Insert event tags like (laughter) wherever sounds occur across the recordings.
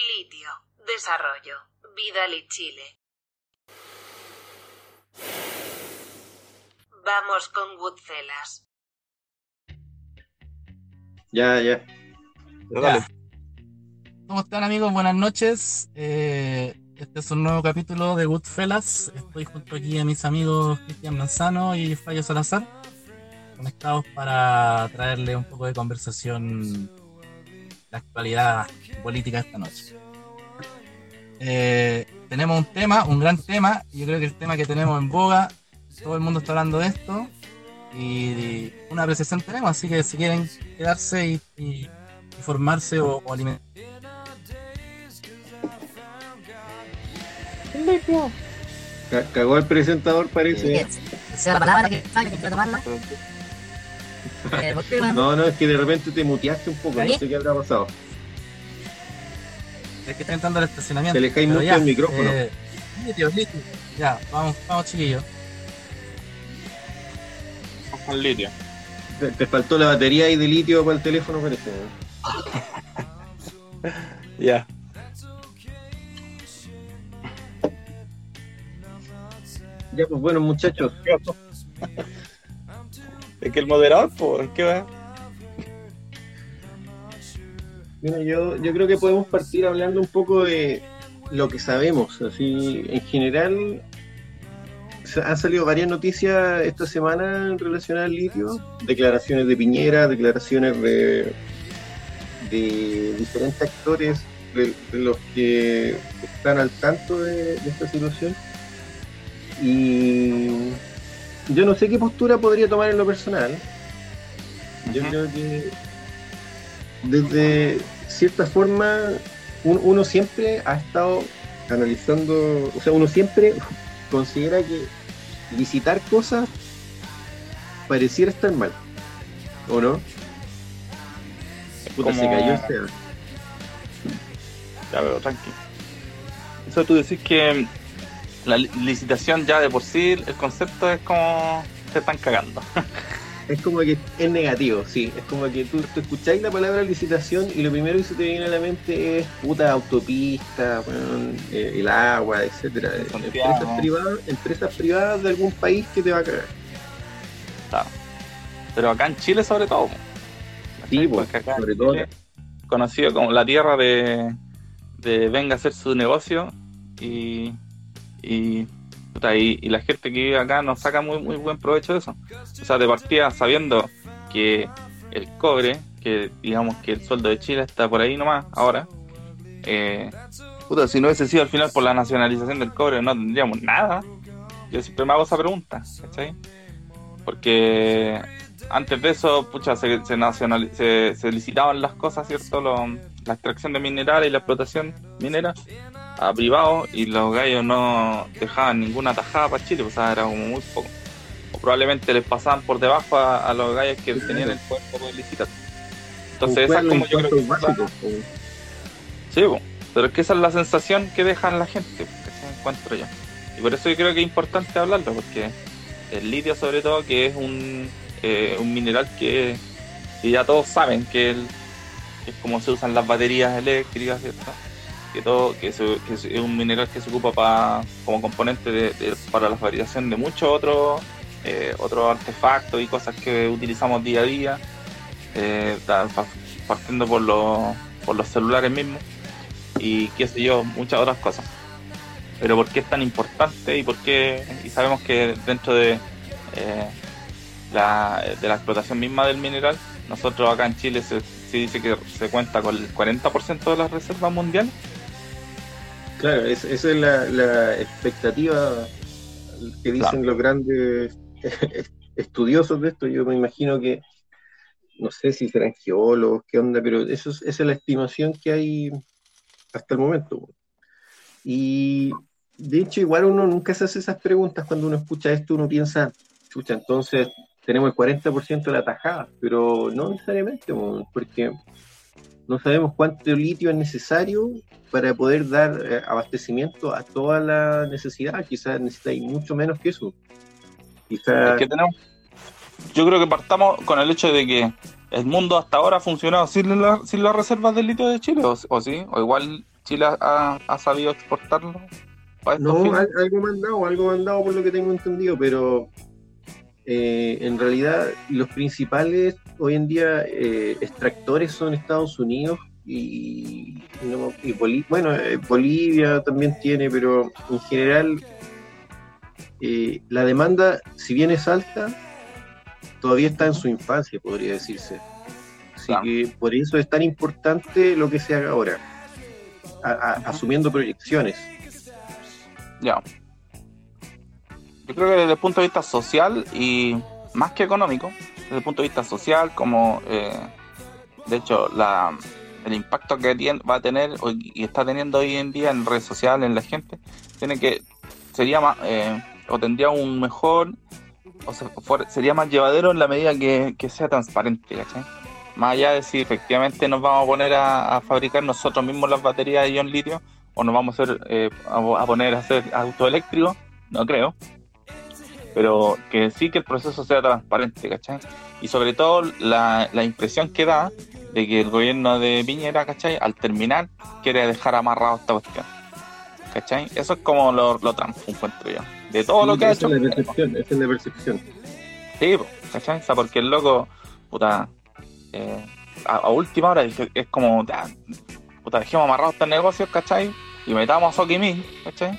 Litio. Desarrollo. Vidal y Chile. Vamos con Goodfellas. Ya, ya. Ya. ¿Cómo están amigos? Buenas noches. Eh, este es un nuevo capítulo de Goodfellas. Estoy junto aquí a mis amigos Cristian Manzano y Fallo Salazar, conectados para traerle un poco de conversación la actualidad política esta noche. Eh, tenemos un tema, un gran tema, yo creo que el tema que tenemos en boga, todo el mundo está hablando de esto, y una apreciación tenemos, así que si quieren quedarse y, y- y formarse o, o alimentar. Ca- Cagó el presentador, parece. Sea la palabra que sabe que tomarla. (laughs) No, no, es que de repente te muteaste un poco, no sé qué habrá pasado. Es que está entrando al estacionamiento. Se le cae mucho ya, el micrófono. eh, litio, litio. Ya, vamos, vamos chiquillos. con litio. Te, te faltó la batería ahí de litio para el teléfono, parece. ¿no? (laughs) Ya. Ya, pues bueno, muchachos. Es que el moderador, pues, ¿qué va? Mira, yo, yo creo que podemos partir hablando un poco de lo que sabemos. Así, en general, han salido varias noticias esta semana relacionadas al litio. Declaraciones de Piñera, declaraciones de, de diferentes actores de, los que están al tanto de esta situación. Y yo no sé qué postura podría tomar en lo personal. Yo creo que desde cierta forma un- uno siempre ha estado analizando, o sea, uno siempre (laughs) considera que visitar cosas pareciera estar mal, ¿o no? Puta, se cayó el Seba. Ya, pero tranqui. Eso tú decís que la li- licitación ya de por sí, el concepto es como te están cagando. (laughs) Es como que es negativo, sí. Es como que tú, tú escucháis la palabra licitación y lo primero que se te viene a la mente es puta autopista, eh, el agua, etcétera. Empresas privadas, empresas privadas de algún país que te va a cagar. Claro. Pero acá en Chile sobre todo. Sí, pues, Porque acá sobre todo. Chile, conocido como la tierra de, de venga a hacer su negocio y, y, y, y la gente que vive acá nos saca muy, muy buen provecho de eso. O sea, de partida sabiendo que el cobre, que digamos que el sueldo de Chile está por ahí nomás ahora, eh, puta, si no hubiese sido al final por la nacionalización del cobre no tendríamos nada. Yo siempre me hago esa pregunta, ¿cachai? Porque antes de eso, pucha, se, se, nacionali- se, se licitaban las cosas, ¿cierto? Lo- la extracción de minerales y la explotación minera a privados y los gallos no dejaban ninguna tajada para Chile, o sea, era como muy poco. O probablemente les pasaban por debajo a, a los gallos que tenían el poder para poder licitar. Entonces, esa es como yo creo que. Sí, po. pero es que esa es la sensación que dejan la gente, que se encuentro yo. Y por eso yo creo que es importante hablarlo, porque el litio sobre todo, que es un, eh, un mineral que, que ya todos saben que, el- que es como se usan las baterías eléctricas, ¿cierto? Que, todo, que, es un mineral que se ocupa pa- como componente de- para la fabricación de muchos otros eh, otros artefactos y cosas que utilizamos día a día, eh, partiendo por los, por los celulares mismos y qué sé yo, muchas otras cosas. Pero ¿por qué es tan importante y por qué? Y sabemos que dentro de, eh, la, de la explotación misma del mineral, nosotros acá en Chile se, se dice que se cuenta con el 40% de las reservas mundiales. Claro, es- esa es la, la expectativa que dicen Claro. los grandes (laughs) estudiosos de esto. Yo me imagino que, no sé si serán geólogos, qué onda, pero eso es, esa es la estimación que hay hasta el momento. Y de hecho, igual uno nunca se hace esas preguntas cuando uno escucha esto, uno piensa, chucha, entonces tenemos el 40% de la tajada, pero no necesariamente, porque no sabemos cuánto litio es necesario para poder dar eh, abastecimiento a toda la necesidad. Quizás necesitáis mucho menos que eso. Quizás Es que tenemos, yo creo que partamos con el hecho de que el mundo hasta ahora ha funcionado sin, la- sin las reservas de litio de Chile, o, o sí, o igual Chile ha, ha sabido exportarlo. para estos No, fines? algo mandado, algo mandado por lo que tengo entendido, pero eh, en realidad los principales hoy en día eh, extractores son Estados Unidos y, y no- y Boli- bueno, eh, Bolivia también tiene, pero en general eh, la demanda, si bien es alta, todavía está en su infancia, podría decirse. Así que por eso es tan importante lo que se haga ahora, a- a- asumiendo proyecciones. Ya. Yo creo que desde el punto de vista social y más que económico, desde el punto de vista social, como eh, de hecho la, el impacto que va a tener y está teniendo hoy en día en redes sociales, en la gente, tiene que sería eh, o tendría un mejor o sea, sería más llevadero en la medida que, sea transparente. Más allá de si efectivamente nos vamos a poner a, a fabricar nosotros mismos las baterías de ion litio o nos vamos a, hacer, eh, a, a poner a hacer auto eléctrico, no creo. Pero que sí que el proceso sea transparente, ¿cachai? Y sobre todo la, la impresión que da de que el gobierno de Piñera, ¿cachai? Al terminar quiere dejar amarrado esta cuestión. ¿Cachai? Eso es como lo, lo Trump, encuentro yo. De todo lo que ha hecho. es la percepción, esa es la percepción. Sí, ¿cachai? O sea, porque el loco, puta, eh, a, a última hora es como, puta, dejemos amarrados estos negocios, ¿cachai? Y metamos a Soquimil, ¿cachai?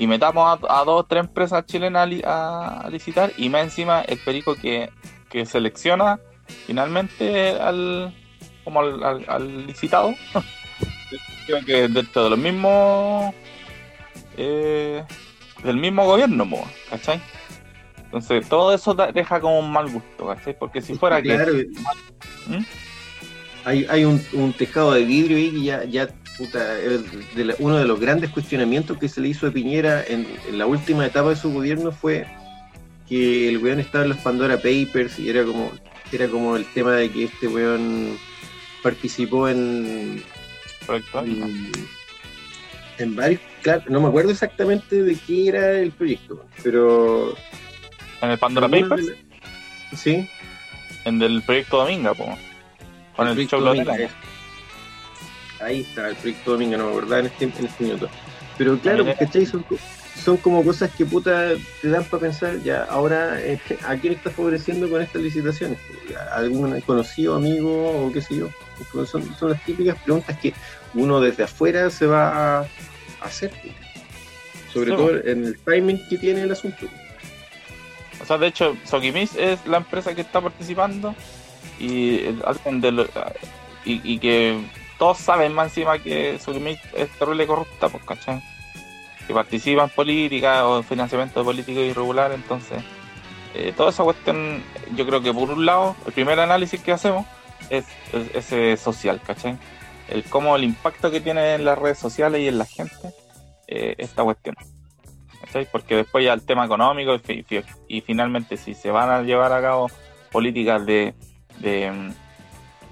Y metamos a, a dos, tres empresas chilenas a, li- a- a licitar y más encima el perico que, que selecciona finalmente al, como al, al- al licitado, (laughs) creo que dentro de los mismos, eh, del mismo gobierno, ¿cachai? Entonces, todo eso da- deja como un mal gusto, ¿cachai? Porque si fuera que. Claro, ¿Mm? hay, hay un, un tejado de vidrio que ya, ya puta, uno de los grandes cuestionamientos que se le hizo a Piñera en, en la última etapa de su gobierno fue que el weón estaba en los Pandora Papers y era como, era como el tema de que este weón participó en, en, en varios, claro, no me acuerdo exactamente de qué era el proyecto, pero En el Pandora Papers, la- sí, en el proyecto Dominga, po, con el, proyecto Choclo Dominga. Ahí está, el proyecto Dominga, no me acordaba en este, en este minuto. Pero claro. ¿cachai? Son, son como cosas que puta te dan para pensar, ya, ahora, eh, ¿a quién estás favoreciendo con estas licitaciones? ¿A ¿Algún conocido, amigo o qué sé yo? Pues Son, son las típicas preguntas que uno desde afuera se va a hacer. Sobre Sí, todo en el timing que tiene el asunto. O sea, de hecho, Soquimis es la empresa que está participando y, y que todos saben más encima que Soquimis es terrible corrupta, pues, ¿cachai? Que participa en política o en financiamiento de políticos irregular, entonces, eh, toda esa cuestión, yo creo que por un lado, el primer análisis que hacemos es, es ese social, ¿cachai? El cómo el impacto que tiene en las redes sociales y en la gente eh, esta cuestión. ¿cachai? Porque después ya el tema económico y, fi- fi- y finalmente si se van a llevar a cabo políticas de,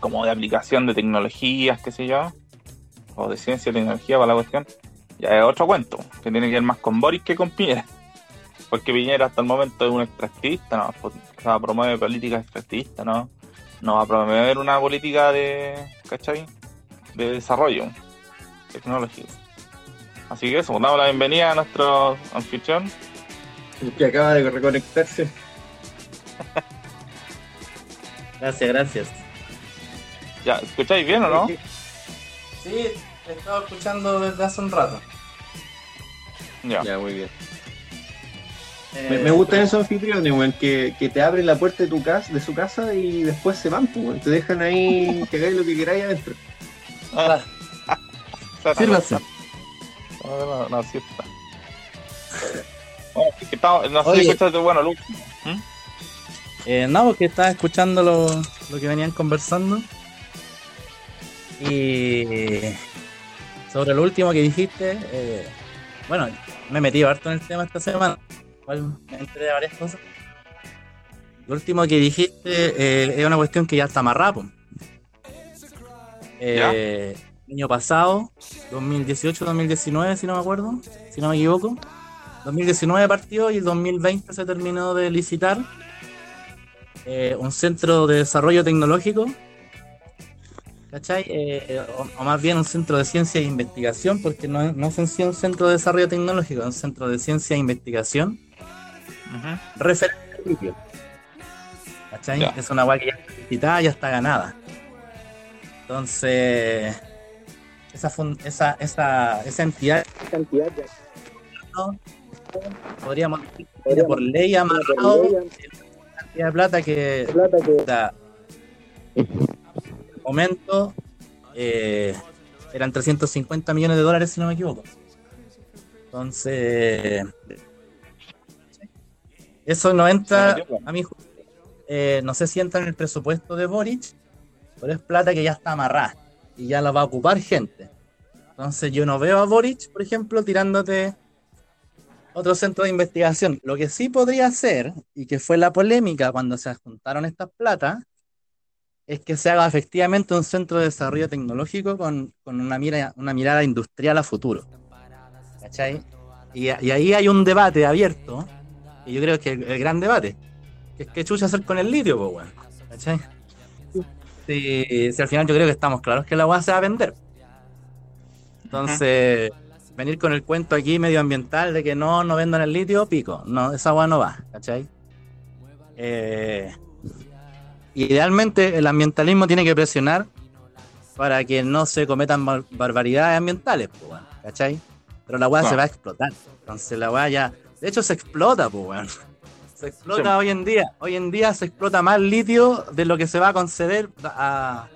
como de aplicación de tecnologías, qué sé yo, o de ciencia y tecnología para la cuestión, ya es otro cuento, que tiene que ver más con Boris que con Piñera. Porque Piñera hasta el momento es un extractivista, ¿no? O sea, promueve políticas extractivistas, ¿no? No va a promover una política de, ¿cachai? De desarrollo tecnológico. Así que eso, pues, damos la bienvenida a nuestro anfitrión. Que acaba de reconectarse. (laughs) Gracias, gracias. Ya, ¿escucháis bien o no? Sí, he estado escuchando desde hace un rato. Ya. Ya, muy bien. Eh, Me, me gustan esos anfitriones, weón, que, que te abren la puerta de tu casa, de su casa y después se van, pues, weón. te dejan ahí que hagáis lo que queráis adentro. Ah, Sírvase. No, no, no, sí está. Bueno, es que estamos- no sé si escuchaste, bueno, Luke. Eh, no, porque estaba escuchando lo, lo que venían conversando. Y sobre lo último que dijiste, eh, bueno, me he metido harto en el tema esta semana. Igual me enteré de varias cosas. Lo último que dijiste eh, es una cuestión que ya está amarrada. po. Eh, año pasado, 2018-2019, si no me acuerdo, si no me equivoco. 2019 partió y el 2020 se terminó de licitar eh, un centro de desarrollo tecnológico ¿cachai? Eh, o, o más bien un centro de ciencia e investigación, porque no, es- no es en sí un centro de desarrollo tecnológico, es un centro de ciencia e investigación referente al litio. ¿Cachai? Ya. Es una agua que ya está licitada, ya está ganada. Entonces, esa, fun- esa, esa, esa entidad, esa entidad de- ¿no? podríamos decir por ley amarrado la cantidad de plata que, momento eh, eran 350 millones de dólares si no me equivoco. Entonces, eso no entra, a mi juicio, eh, no sé si entra en el presupuesto de Boric, pero es plata que ya está amarrada y ya la va a ocupar gente. Entonces yo no veo a Boric, por ejemplo, tirándote otro centro de investigación. Lo que sí podría ser, y que fue la polémica cuando se juntaron estas platas, es que se haga efectivamente un centro de desarrollo tecnológico con, con una, mira, una mirada industrial a futuro. ¿Cachai? Y, ahí hay un debate abierto, y yo creo que el, gran debate, es qué chucha hacer con el litio, pues bueno. ¿Cachai? Si, si al final yo creo que estamos claros que la agua se va a vender. Entonces, venir con el cuento aquí medioambiental de que no, no vendan el litio, pico. No, esa agua no va, ¿cachai? Eh, idealmente el ambientalismo tiene que presionar para que no se cometan bar- barbaridades ambientales, pues, ¿cachai? Pero la Claro. se va a explotar. Entonces la agua ya. De hecho, se explota, pues, weón. Se explota Sí. hoy en día. Hoy en día se explota más litio de lo que se va a conceder a,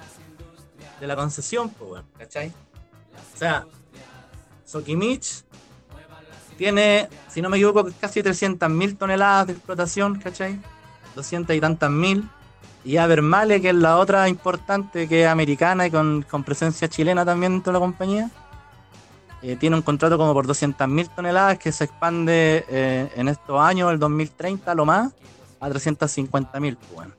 de la concesión, pues, weón, ¿cachai? O sea, Sokimich tiene, si no me equivoco, casi 300.000 toneladas de explotación, ¿cachai? 200 y tantas mil. Y Abermale, que es la otra importante, que es americana y con, con presencia chilena también dentro de la compañía, eh, tiene un contrato como por 200.000 toneladas que se expande eh, en estos años, el 2030, lo más, a 350.000, pues, bueno,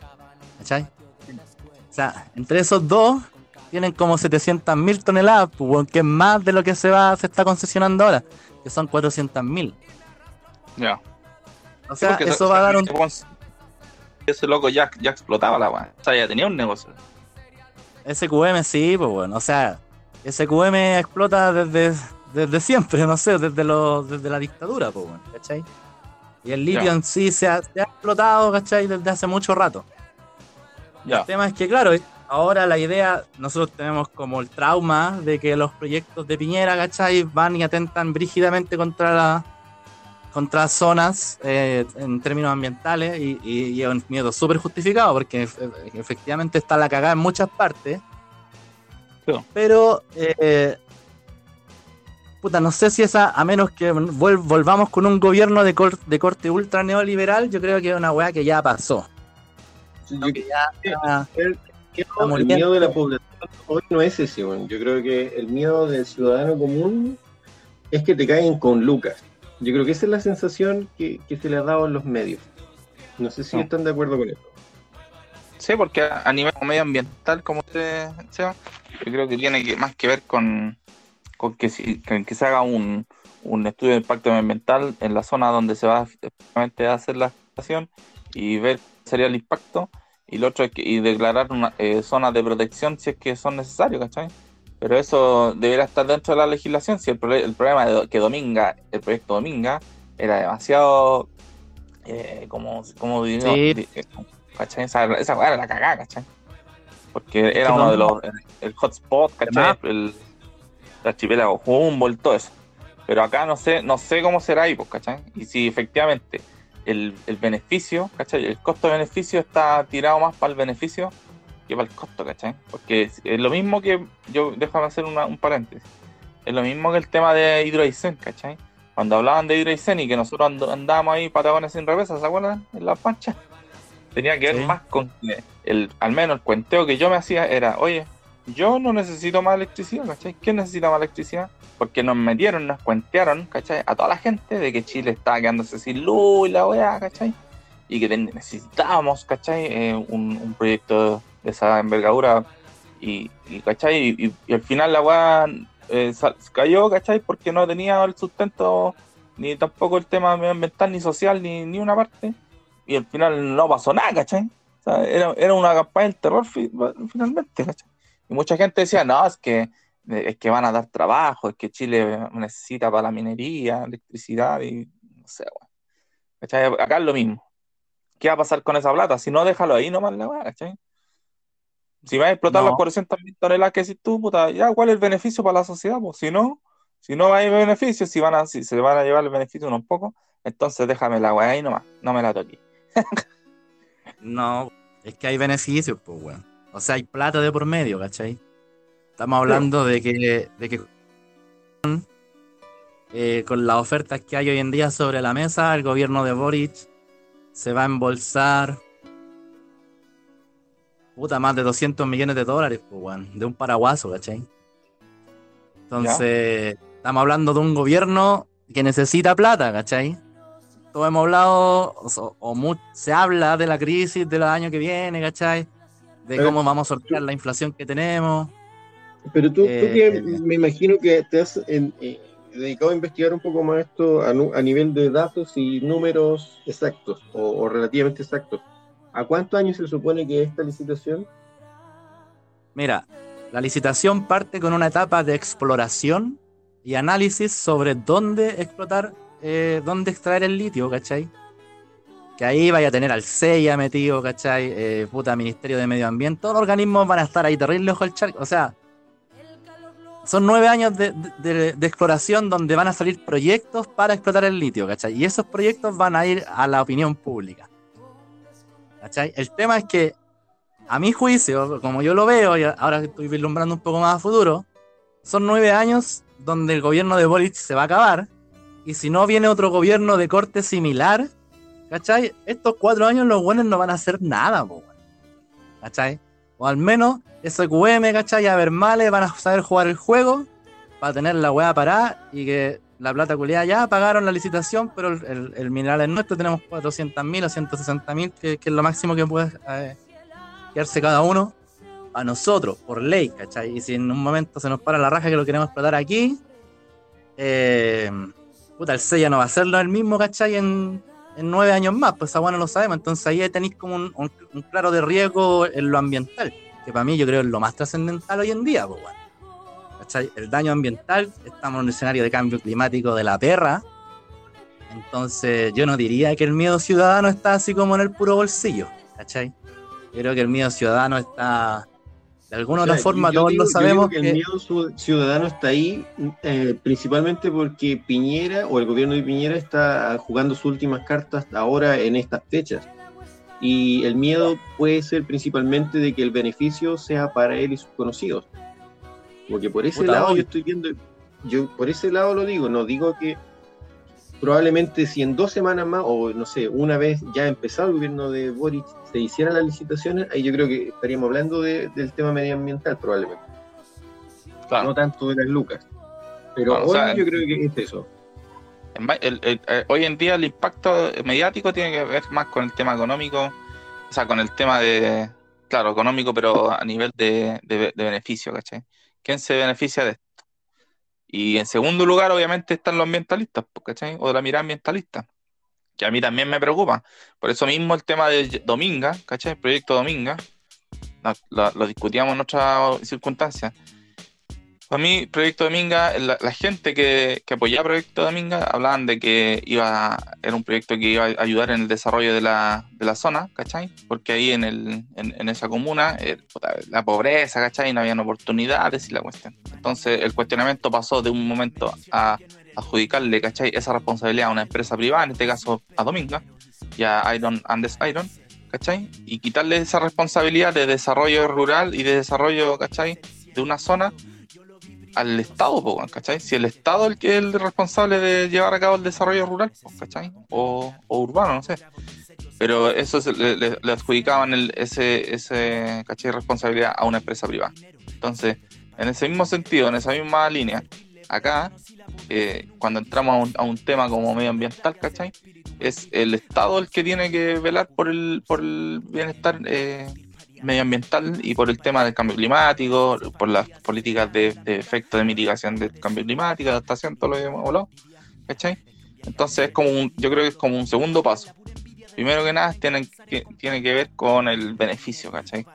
¿cachai? O sea, entre esos dos tienen como 700.000 toneladas, pues, que es más de lo que se va se está concesionando ahora, que son 400.000. Ya. O sea, eso va a dar un... ese- loco ya, ya explotaba la weá. O sea, ya tenía un negocio. SQM sí, pues bueno, o sea, SQM explota desde, desde siempre, no sé, desde, lo, desde la dictadura, pues bueno, ¿cachai? Y el litio en sí se ha, se ha explotado, ¿cachai? Desde hace mucho rato. Ya. El tema es que, claro, ahora la idea, nosotros tenemos como el trauma de que los proyectos de Piñera, ¿cachai? Van y atentan brígidamente contra la contra zonas eh, en términos ambientales y, y- y es un miedo súper justificado porque efe- efectivamente está la cagada en muchas partes. Sí. Pero, eh, puta, no sé si esa, a menos que vol- volvamos con un gobierno de, cor- de corte ultra neoliberal, yo creo que es una weá que ya pasó. Yo Que ya, ya- el, miedo- el de la población hoy no es ese, weón. yo creo que el miedo del ciudadano común es que te caen con lucas. Yo creo que esa es la sensación que, que se le ha dado en los medios. No sé si No. están de acuerdo con eso. Sí, porque a, nivel medioambiental, como usted Seba, yo creo que tiene que, más que ver con, con que, si, con que se haga un, un estudio de impacto ambiental en la zona donde se va a hacer la estación y ver cuál sería el impacto. Y lo otro es que y declarar una, eh, zonas de protección si es que son necesarios, ¿cachai? Pero eso debería estar dentro de la legislación. Si el, prole- el problema de que Dominga, el proyecto Dominga, era demasiado, eh, como, como Sí. eh, ¿cachai? Esa, esa era la cagada, ¿cachai? Porque era uno de los, el hotspot, ¿cachai? El, el archipiélago Humboldt, todo eso. Pero acá no sé, no sé cómo será ahí, pues, ¿cachai? Y si efectivamente el, el beneficio, ¿cachai? El costo-beneficio está tirado más para el beneficio que para el costo, ¿cachai? Porque es, es lo mismo que, yo déjame hacer una- un paréntesis, es lo mismo que el tema de Hidroaicén, ¿cachai? Cuando hablaban de Hidroaicén y que nosotros and- andábamos ahí patagones sin reversa, ¿se acuerdan? En la pancha. Tenía que ver Sí. más con el, al menos el cuenteo que yo me hacía era, oye, yo no necesito más electricidad, ¿cachai? ¿Quién necesita más electricidad? Porque nos metieron, nos cuentearon, ¿cachai? A toda la gente de que Chile estaba quedándose sin luz y la weá, ¿cachai? Y que necesitábamos, ¿cachai? Eh, un, un proyecto de esa envergadura y, y, ¿cachai? Y, y- al final la weá eh, cayó, ¿cachai? Porque no tenía el sustento ni tampoco el tema medioambiental, ni social, ni, ni una parte. Y al final no pasó nada, ¿cachai? O sea, era, era una campaña del terror fi- finalmente, ¿cachai? Y mucha gente decía, no, es que, es que van a dar trabajo, es que Chile necesita para la minería, electricidad y no sé, weón. ¿Cachai? Acá es lo mismo. ¿Qué va a pasar con esa plata? Si no, déjalo ahí nomás la weá, ¿cachai? Si va a explotar No. las 400 mil toneladas que decís tú, puta, ya, ¿cuál es el beneficio para la sociedad? Pues si no, si no hay beneficio, si van a, si se van a llevar el beneficio unos pocos, entonces déjame la weá ahí nomás, no me la toques. (laughs) No, es que hay beneficios, pues, weón. O sea, hay plata de por medio, ¿cachai? Estamos hablando de que, de que eh, con las ofertas que hay hoy en día sobre la mesa, el gobierno de Boric se va a embolsar puta más de 200 millones de dólares, pues, de un paraguaso, ¿cachai? Entonces, estamos hablando de un gobierno que necesita plata, ¿cachai? Todos hemos hablado, o, o mu- se habla de la crisis del año que viene, ¿cachai? De cómo vamos a sortear la inflación que tenemos. Pero tú, tú que Eh, me imagino que te has en- eh, dedicado a investigar un poco más esto a, nivel de datos y números exactos o, o relativamente exactos. ¿A cuántos años se supone que esta licitación? Mira, la licitación parte con una etapa de exploración y análisis sobre dónde explotar, eh, dónde extraer el litio, ¿cachai? Que ahí vaya a tener al CEIA metido, ¿cachai? Eh, puta, Ministerio de Medio Ambiente, todos los organismos van a estar ahí terrible ojo el charco. O sea, son nueve años de, de- de exploración donde van a salir proyectos para explotar el litio, ¿cachai? Y esos proyectos van a ir a la opinión pública. ¿Cachai? El tema es que a mi juicio, como yo lo veo, y ahora estoy vislumbrando un poco más a futuro, son nueve años donde el gobierno de Boric se va a acabar, y si no viene otro gobierno de corte similar, ¿cachai? Estos cuatro años los buenos no van a hacer nada, po. ¿cachai? O al menos SQM, ¿cachai? Y Abermale van a saber jugar el juego para tener la weá parada y que la plata culiada ya pagaron la licitación, pero el, el- el mineral es nuestro, tenemos 400 mil o 160 mil, que, es lo máximo que puede eh, quedarse cada uno a nosotros, por ley, ¿cachai? Y si en un momento se nos para la raja que lo queremos explotar aquí, eh, puta, el sella no va a hacerlo el mismo, ¿cachai? En, nueve años más, pues esa bueno lo sabemos. Entonces ahí tenéis como un claro de riesgo en lo ambiental, que para mí yo creo es lo más trascendental hoy en día, pues bueno. ¿Cachai? El daño ambiental, estamos en un escenario de cambio climático de la perra. Entonces yo no diría que el miedo ciudadano está así como en el puro bolsillo, ¿cachai? Yo creo que el miedo ciudadano está de alguna O otra sea, forma, yo todos digo- lo sabemos que que, el miedo ciudadano está ahí eh, principalmente porque Piñera o el gobierno de Piñera está jugando sus últimas cartas ahora en estas fechas. Y el miedo puede ser principalmente de que el beneficio sea para él y sus conocidos. Porque por ese Puta, lado yo estoy viendo, yo por ese lado lo digo, no digo que probablemente si en dos semanas más, o no sé, una vez ya empezado el gobierno de Boric, se hicieran las licitaciones, ahí yo creo que estaríamos hablando de- del tema medioambiental probablemente, Claro. no tanto de las lucas. Pero Bueno, o hoy sea, yo creo que es eso. En va- el- el- eh, hoy en día el impacto mediático tiene que ver más con el tema económico, o sea, con el tema de, claro, económico, pero a nivel de, de- de beneficio, ¿cachai? ¿Quién se beneficia de esto? Y en segundo lugar, obviamente, están los ambientalistas, pues, ¿cachai? O la mirada ambientalista, que a mí también me preocupa. Por eso mismo el tema de Dominga, ¿cachai? El proyecto Dominga, lo- lo discutíamos en otras circunstancias. Para mí, Proyecto Dominga, la, la gente que, que apoyaba Proyecto Dominga hablaban de que iba, era un proyecto que iba a ayudar en el desarrollo de la, de la zona, ¿cachai? Porque ahí en, el, en, en esa comuna, eh, la pobreza, ¿cachai? No habían oportunidades y la cuestión. Entonces, el cuestionamiento pasó de un momento a adjudicarle, ¿cachai? Esa responsabilidad a una empresa privada, en este caso a Dominga, y a Iron Andes Iron, ¿cachai? Y quitarle esa responsabilidad de desarrollo rural y de desarrollo, ¿cachai? De una zona al Estado, ¿cachai? Si el Estado es el que es el responsable de llevar a cabo el desarrollo rural, ¿cachai? O, o urbano, no sé. Pero eso se- le adjudicaban el, ese, ese, ¿cachai? Responsabilidad a una empresa privada. Entonces, en ese mismo sentido, en esa misma línea, acá, eh, cuando entramos a un, a un tema como medioambiental, ¿cachai? Es el Estado el que tiene que velar por el, por el bienestar eh, medioambiental y por el tema del cambio climático, por las políticas de, de efecto de mitigación del cambio climático, adaptación, todo lo que hemos hablado, ¿cachai? Entonces es como un, yo creo que es como un segundo paso. Primero que nada tiene que, que ver con el beneficio, ¿cachai?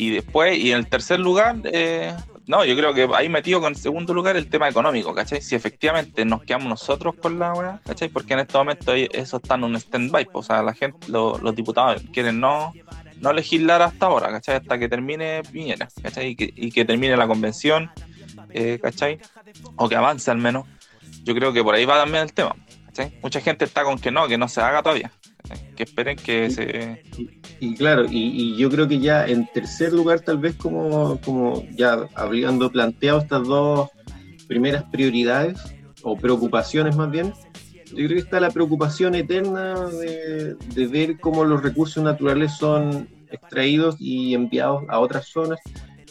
y después, y en el tercer lugar, eh, no, yo creo que ahí metido con segundo lugar el tema económico, ¿cachai? Si efectivamente nos quedamos nosotros con la weá, ¿cachai? Porque en este momento eso está en un stand-by, o sea, la gente, los diputados quieren no, no legislar hasta ahora, ¿cachai? Hasta que termine Piñera, ¿cachai? Y que, y que termine la convención, eh, ¿cachai? O que avance al menos. Yo creo que por ahí va también el tema, ¿cachai? Mucha gente está con que no, que no se haga todavía, que esperen que se... Y, claro, y, yo creo que ya en tercer lugar, tal vez como, como ya habiendo planteado estas dos primeras prioridades, o preocupaciones más bien, yo creo que está la preocupación eterna de, ver cómo los recursos naturales son extraídos y enviados a otras zonas.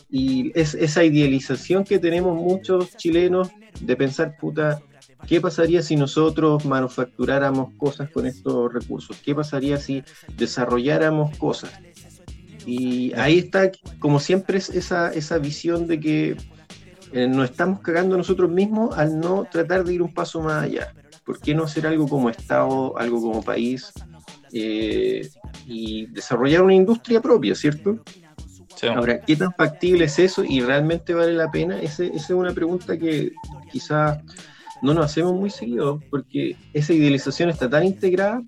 Y es esa idealización que tenemos muchos chilenos de pensar, puta, ¿Qué pasaría si nosotros manufacturáramos cosas con estos recursos? ¿Qué pasaría si desarrolláramos cosas? Y ahí está, como siempre, esa, esa visión de que eh, nos estamos cagando nosotros mismos al no tratar de ir un paso más allá. ¿Por qué no hacer algo como Estado, algo como país eh, y desarrollar una industria propia, ¿cierto? Ahora, ¿qué tan factible es eso y realmente vale la pena? esa es una pregunta que quizás no nos hacemos muy seguido, porque esa idealización está tan integrada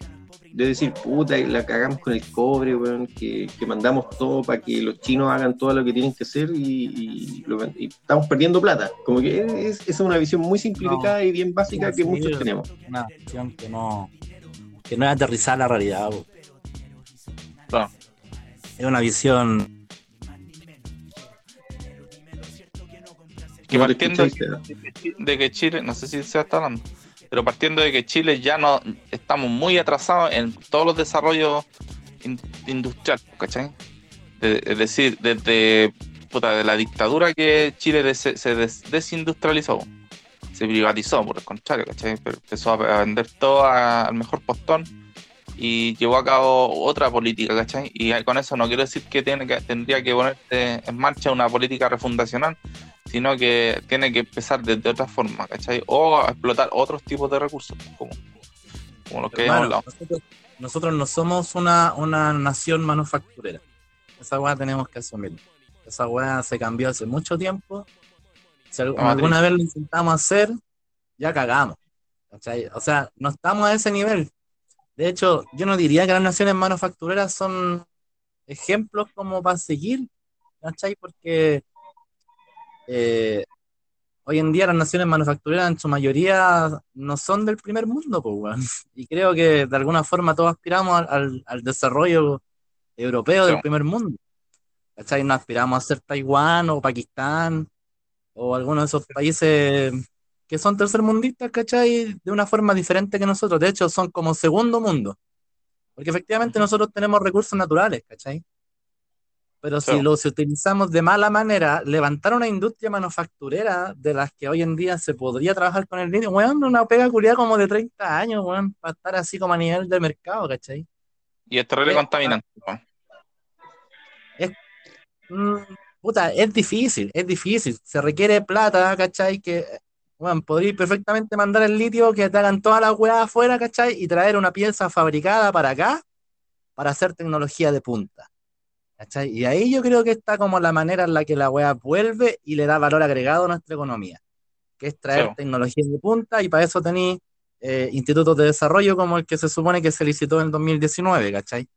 de decir, puta, la cagamos con el cobre, que, mandamos todo para que los chinos hagan todo lo que tienen que hacer y, estamos perdiendo plata. Como que es, es una visión muy simplificada y bien básica que muchos tenemos. Una visión que no, que no es aterrizar la realidad. Es una visión que partiendo de que Chile, no sé si se está hablando, pero partiendo de que Chile ya no estamos muy atrasados en todos los desarrollos industriales, ¿cachai? es decir, desde de la dictadura que Chile se desindustrializó, se privatizó, por el contrario, ¿cachai? Pero empezó a vender todo al mejor postón y llevó a cabo otra política, ¿cachai? Y con eso no quiero decir que, tiene que tendría que ponerse en marcha una política refundacional, sino que tiene que empezar desde otra forma, ¿cachai? O explotar otros tipos de recursos, como, como los que hemos hablado. Nosotros, no somos una, una nación manufacturera. Esa weá tenemos que asumir. Esa weá se cambió hace mucho tiempo. Si alguna vez lo intentamos hacer, ya cagamos. ¿cachai? O sea, no estamos a ese nivel. De hecho, yo no diría que las naciones manufactureras son ejemplos como para seguir, ¿cachai? Porque eh, hoy en día las naciones manufactureras en su mayoría no son del primer mundo, pues, (laughs) y creo que de alguna forma todos aspiramos al, desarrollo europeo del primer mundo. ¿Cachai? No aspiramos a ser Taiwán o Pakistán o alguno de esos países que son tercermundistas, ¿cachai? De una forma diferente que nosotros. De hecho, son como segundo mundo. Porque efectivamente nosotros tenemos recursos naturales, ¿cachai? Pero si los utilizamos de mala manera, levantar una industria manufacturera de las que hoy en día se podría trabajar con el niño, weón, una pega culiada como de 30 años, weón, para estar así como a nivel de mercado, ¿cachai? Y es terrible contaminante. Es, mm, puta, es difícil, es difícil. Se requiere plata, ¿cachai? Que, bueno, podría perfectamente mandar el litio que te hagan toda la weá afuera, ¿cachai? Y traer una pieza fabricada para acá para hacer tecnología de punta. Y ahí yo creo que está como la manera en la que la web vuelve y le da valor agregado a nuestra economía, que es traer tecnología de punta y para eso tenéis eh, institutos de desarrollo como el que se supone que se licitó en 2019, ¿cachai?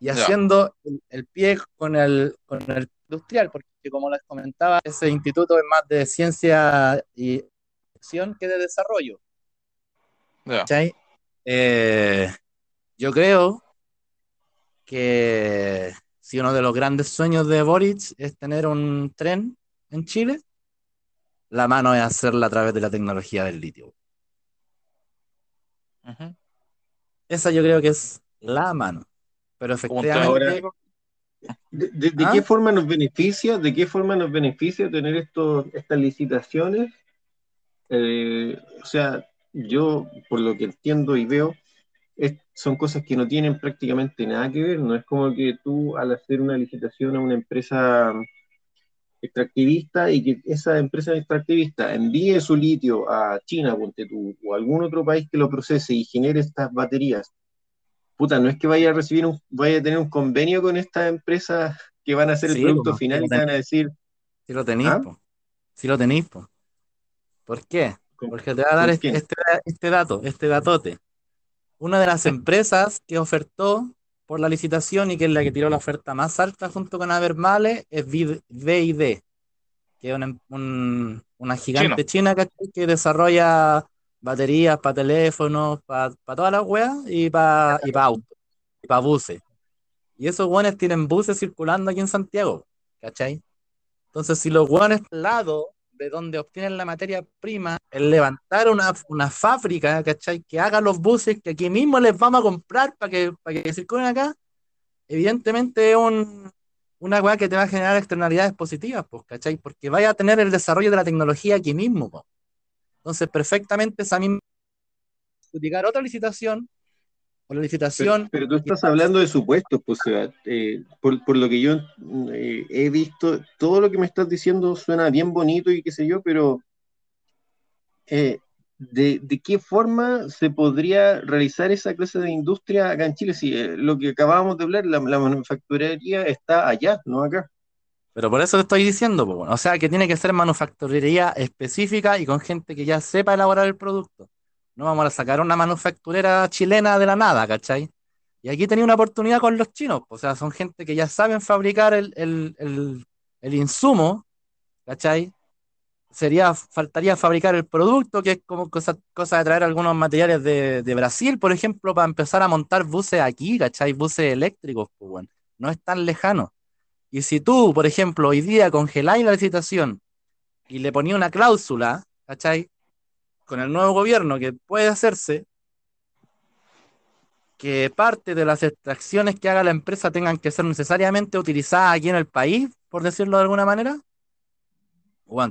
Y haciendo el, pie con el, con el industrial, porque como les comentaba, ese instituto es más de ciencia y acción que de desarrollo. ¿Cachai? Eh, yo creo que si uno de los grandes sueños de Boric es tener un tren en Chile, la mano es hacerla a través de la tecnología del litio. Esa yo creo que es la mano. Pero efectivamente. ¿De, ¿Ah? qué forma nos beneficia? ¿De qué forma nos beneficia tener estos, estas licitaciones? Eh, o sea, yo, por lo que entiendo y veo, son cosas que no tienen prácticamente nada que ver, no es como que tú al hacer una licitación a una empresa extractivista y que esa empresa extractivista envíe su litio a China, ponte tú, o a algún otro país que lo procese y genere estas baterías. Puta, no es que vaya a recibir un, vaya a tener un convenio con esta empresa que van a Sí, el producto po, final y te van a decir, Si lo tenéis, ¿Ah? Si lo tenéis, po. ¿Por qué? ¿con- Porque te voy a dar ¿Por este, este, este dato, este datote. Una de las empresas que ofertó por la licitación y que es la que tiró la oferta más alta junto con Abermale es Vid- VID, que es una, em- un- una gigante china ¿cachai? que desarrolla baterías para teléfonos, para todas las weas y para y pa autos, y para buses. Y esos weones tienen buses circulando aquí en Santiago, ¿cachai? Entonces, si los weones lado de donde obtienen la materia prima, el levantar una, una fábrica, ¿cachai? Que haga los buses que aquí mismo les vamos a comprar para que, para que circulen acá, evidentemente es un, una weá que te va a generar externalidades positivas, pues, ¿cachai? Porque vaya a tener el desarrollo de la tecnología aquí mismo. Entonces, perfectamente esa misma adjudicar otra licitación, o la Pero, licitación pero tú estás hablando de supuestos, pues. Eh, por, por lo que yo eh, he visto, todo lo que me estás diciendo suena bien bonito y qué sé yo, pero eh, ¿de, de qué forma se podría realizar esa clase de industria acá en Chile? Si eh, lo que acabábamos de hablar, la, la manufacturería está allá, no acá. Pero por eso te estoy diciendo, bueno. O sea, que tiene que ser manufacturería específica y con gente que ya sepa elaborar el producto. No vamos a sacar una manufacturera chilena de la nada, ¿cachai? Y aquí tenía una oportunidad con los chinos, o sea, son gente que ya saben fabricar el, el, el, el insumo, ¿cachai? Sería, faltaría fabricar el producto, que es como cosa, cosa de traer algunos materiales de, de Brasil, por ejemplo, para empezar a montar buses aquí, ¿cachai? Buses eléctricos, bueno, no es tan lejano. Y si tú, por ejemplo, hoy día congeláis la licitación y le ponías una cláusula, ¿cachai? Con el nuevo gobierno que puede hacerse, que parte de las extracciones que haga la empresa tengan que ser necesariamente utilizadas aquí en el país, por decirlo de alguna manera,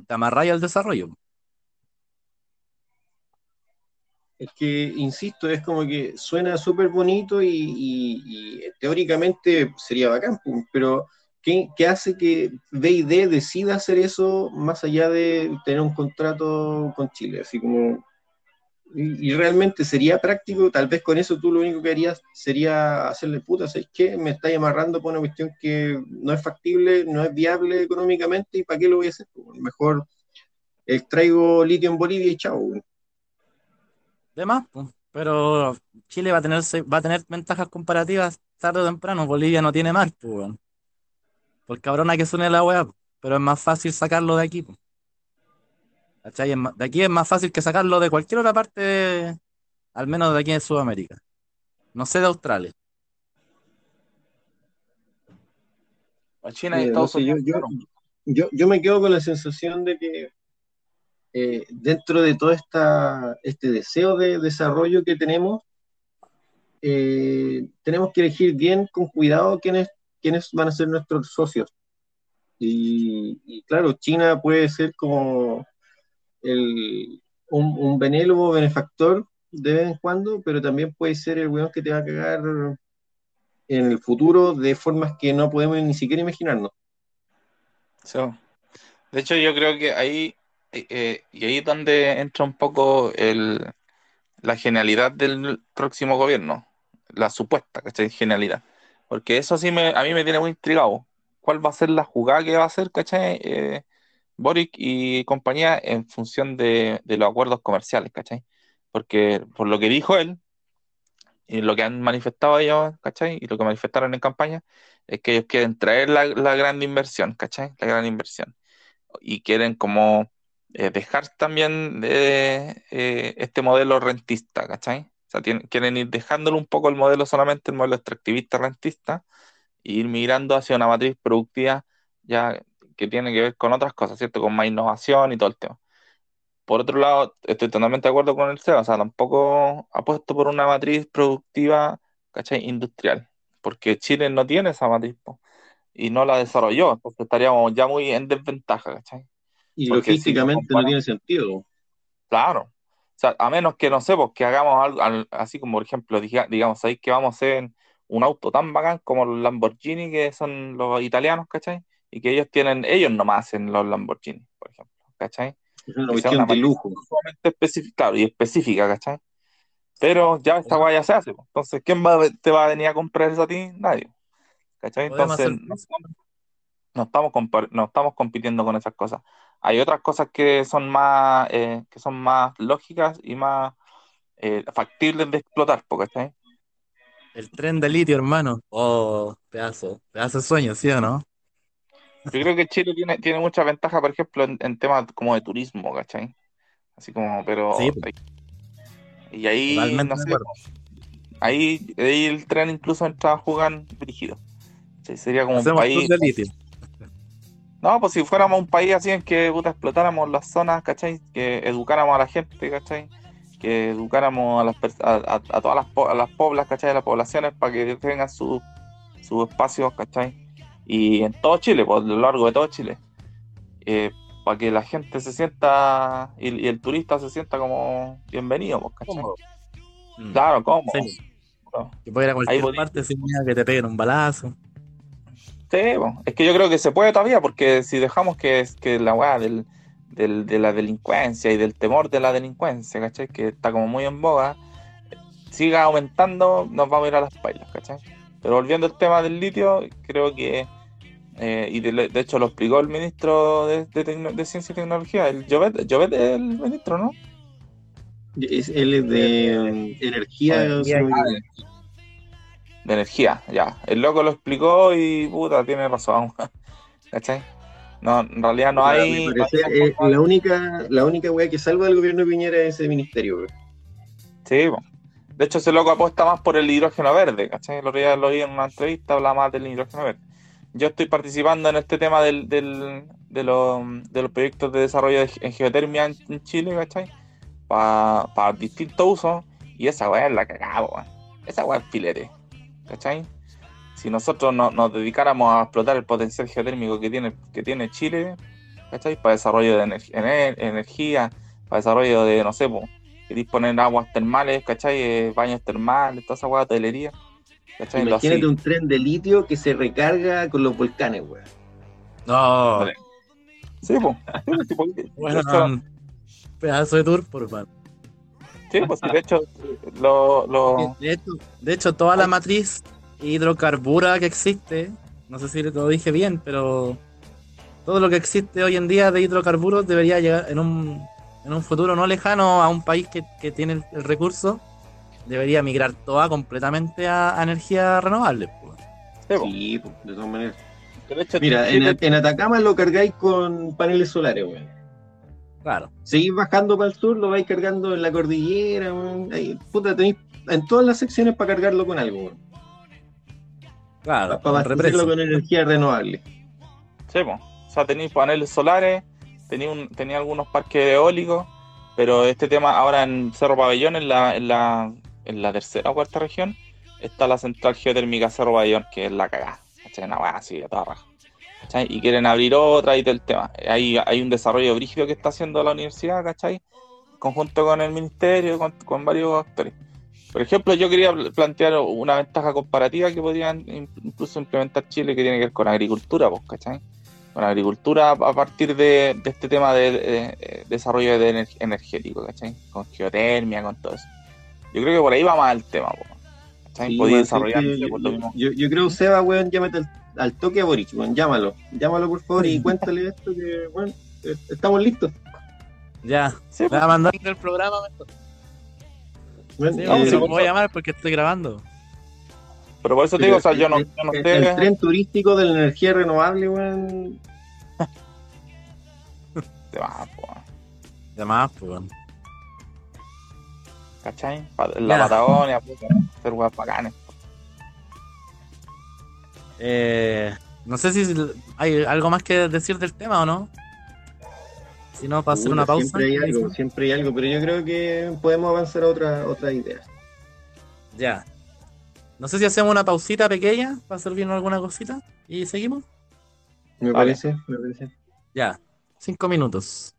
te amarráis al desarrollo. Es que, insisto, es como que suena súper bonito y, teóricamente sería bacán, pero ¿qué, qué hace que B&D decida hacer eso más allá de tener un contrato con Chile? Así como, y, realmente sería práctico, tal vez con eso tú lo único que harías sería hacerle puta, ¿sabes qué? Me estáis amarrando por una cuestión que no es factible, no es viable económicamente, ¿y para qué lo voy a hacer? Pues, Mejor extraigo litio en Bolivia y chao. De más, pues. Pero Chile va a tener, va a tener ventajas comparativas tarde o temprano. Bolivia no tiene mar, pues. Por cabrona que suene la weá, pero es más fácil sacarlo de aquí. ¿Cachai? De aquí es más fácil que sacarlo de cualquier otra parte, de- al menos de aquí en Sudamérica. No sé de Australia. A China y no Estados sé, Unidos. yo, yo me quedo con la sensación de que eh, dentro de todo esta, este deseo de desarrollo que tenemos, eh, tenemos que elegir bien, con cuidado, quiénes, quiénes van a ser nuestros socios. Y, claro, China puede ser como un, un benévolo benefactor de vez en cuando, pero también puede ser el weón que te va a cagar en el futuro de formas que no podemos ni siquiera imaginarnos. Sí. De hecho, yo creo que ahí, eh, y ahí es donde entra un poco el, la genialidad del próximo gobierno, la supuesta. Genialidad. Porque eso sí me, a mí me tiene muy intrigado. ¿Cuál va a ser la jugada que va a hacer, ¿cachai? Eh, Boric y compañía en función de, los acuerdos comerciales, ¿cachai? Porque por lo que dijo él, y lo que han manifestado ellos, ¿cachai? Y lo que manifestaron en campaña, es que ellos quieren traer la, la gran inversión, ¿cachai? La gran inversión. Y quieren como eh, dejar también de, eh, este modelo rentista, ¿cachai? O sea, tienen- quieren ir dejándolo un poco el modelo solamente, el modelo extractivista rentista, e ir migrando hacia una matriz productiva ya que tiene que ver con otras cosas, ¿cierto? Con más innovación y todo el tema. Por otro lado, estoy totalmente de acuerdo con el CEO, o sea, tampoco apuesto por una matriz productiva, ¿cachai? Industrial, porque Chile no tiene esa matriz, po, y no la desarrolló, entonces estaríamos ya muy en desventaja, ¿cachai? Y Porque si logísticamente no tiene sentido. Claro. Sea, a menos que, no sé, pues que hagamos algo, al- así como, por ejemplo, diga- digamos, ¿sabéis que vamos a hacer un auto tan bacán como los Lamborghini, que son los italianos, ¿cachai? Y que ellos tienen, ellos nomás hacen los Lamborghini, por ejemplo, ¿cachai? Es una cuestión una de lujo. específica, claro, y específica, ¿cachai? Pero ya esta guay ya se hace, pues. Entonces, ¿quién va, te va a venir a comprar eso a ti? Nadie, ¿cachai? Entonces, no estamos, no estamos compitiendo con esas cosas. Hay otras cosas que son más, eh, que son más lógicas y más eh, factibles de explotar. El tren de litio, hermano. Oh, pedazo, pedazo de sueño, ¿sí o no? Yo creo que Chile tiene, tiene mucha ventaja, por ejemplo, en, en temas como de turismo, ¿cachai? Así como, pero... Sí, pues. Y ahí, no sé, ahí, ahí el tren incluso entra a jugar brígido. Sería como un país... de litio. No, pues si fuéramos un país así en que puta, explotáramos las zonas, ¿cachai? Que educáramos a la gente, ¿cachai? Que educáramos a, las a, a- a todas las, po- a las poblas, ¿cachai? A las poblaciones para que tengan sus sus espacios, ¿cachai? Y en todo Chile, por lo largo de todo Chile. Eh, para que la gente se sienta y, y el turista se sienta como bienvenido, pues, ¿cachai? Claro, cómodo. Sí. Claro. Que puede ir a cualquier parte sin miedo que te peguen un balazo. Sí, es que yo creo que se puede todavía, porque si dejamos que, que la weá del, del- de la delincuencia y del temor de la delincuencia, ¿cachai? Que está como muy en boga, siga aumentando, nos vamos a ir a las pailas, ¿cachai? Pero volviendo al tema del litio, creo que, eh, y de, de hecho lo explicó el ministro de, de Ciencia y Tecnología, el Jovet, Jovet es el ministro, ¿no? Es, él es de um, energía. Energía De energía, ya. El loco lo explicó y puta, tiene razón, (laughs) ¿cachai? No, en realidad no hay... mi no hay parecer, eh, la única, la única wea que salva del gobierno de Piñera es ese ministerio, weón. Sí, po. de hecho ese loco apuesta más por el hidrógeno verde, ¿cachai? El otro día lo vi en una entrevista, hablaba más del hidrógeno verde. Yo estoy participando en este tema del, del- de, los, de los proyectos de desarrollo de, en geotermia en, en Chile, ¿cachai? Para distintos usos, y esa weá es la cagada. Esa weá es filete, ¿cachai? Si nosotros no- nos dedicáramos a explotar el potencial geotérmico que tiene, que tiene Chile, ¿cachai? Para desarrollo de ener- ener- energía, para desarrollo de, no sé, po, queréis poner aguas termales, ¿cachai? Eh, baños termales, toda esa weá, hotelería, ¿cachai? Imagínate un tren de litio que se recarga con los volcanes, weón. No, Vale. Sí, pues. Bueno, de pedazo de tour, por favor. Sí, pues, de hecho, lo, lo- De hecho, de hecho, toda la matriz hidrocarbura que existe, no sé si lo dije bien, pero todo lo que existe hoy en día de hidrocarburos debería llegar en un, en un futuro no lejano a un país que, que tiene el, el recurso, debería migrar toda completamente a, a energía renovable. pues. sí, pues. De todas maneras. Hecho, Mira, en, en Atacama lo cargáis con paneles solares, weón. Claro, Seguís bajando para el sur, lo vais cargando en la cordillera. Ahí, puta, tenéis en todas las secciones para cargarlo con algo, weón. claro, Para abastecerlo con energía renovable. Sí, po. o sea, tenéis paneles solares, tenía, un, tenía algunos parques eólicos, pero este tema ahora en Cerro Pabellón, en la, en la, en la tercera o cuarta región, está la central geotérmica Cerro Pabellón, que es la cagada. Una así, a toda raja. ¿Cachai? Y quieren abrir otra y todo el tema. Hay, hay un desarrollo brígido que está haciendo la universidad, ¿cachai? Conjunto con el ministerio, con, con varios actores. Por ejemplo, yo quería pl- plantear una ventaja comparativa que podrían in- incluso implementar Chile que tiene que ver con agricultura, pues, ¿cachai? Con agricultura a partir de, de este tema de, de- de desarrollo de ener- energético, ¿cachai? Con geotermia, con todo eso. Yo creo que por ahí va más el tema, pues, ¿cachai? Sí, Podría weón, desarrollar sí, no sé, yo, por lo mismo. yo- yo creo, Seba, weón, llámate al, al toque a Boric, weón, llámalo. Llámalo, por favor, y (laughs) cuéntale esto que, weón, eh, estamos listos. Ya, pues, va a mandar el programa. Weón, Sí, eh, vamos, sí, si por me voy a llamar porque estoy grabando. pero por eso te digo, o sea, yo no, yo no el, sé. el tren turístico de la energía renovable, weón. de más, pues, pues, bueno. ¿cachai? La Ya. Patagonia, pues, hacer weas bacanes. Eh, no sé si hay algo más que decir del tema o no. Si no, para hacer una pausa. Siempre hay algo, siempre hay algo, pero yo creo que podemos avanzar a otra, otra idea. Ya. No sé si hacemos una pausita pequeña para servirnos alguna cosita y seguimos. Me Vale. parece, me parece. Ya. Cinco minutos.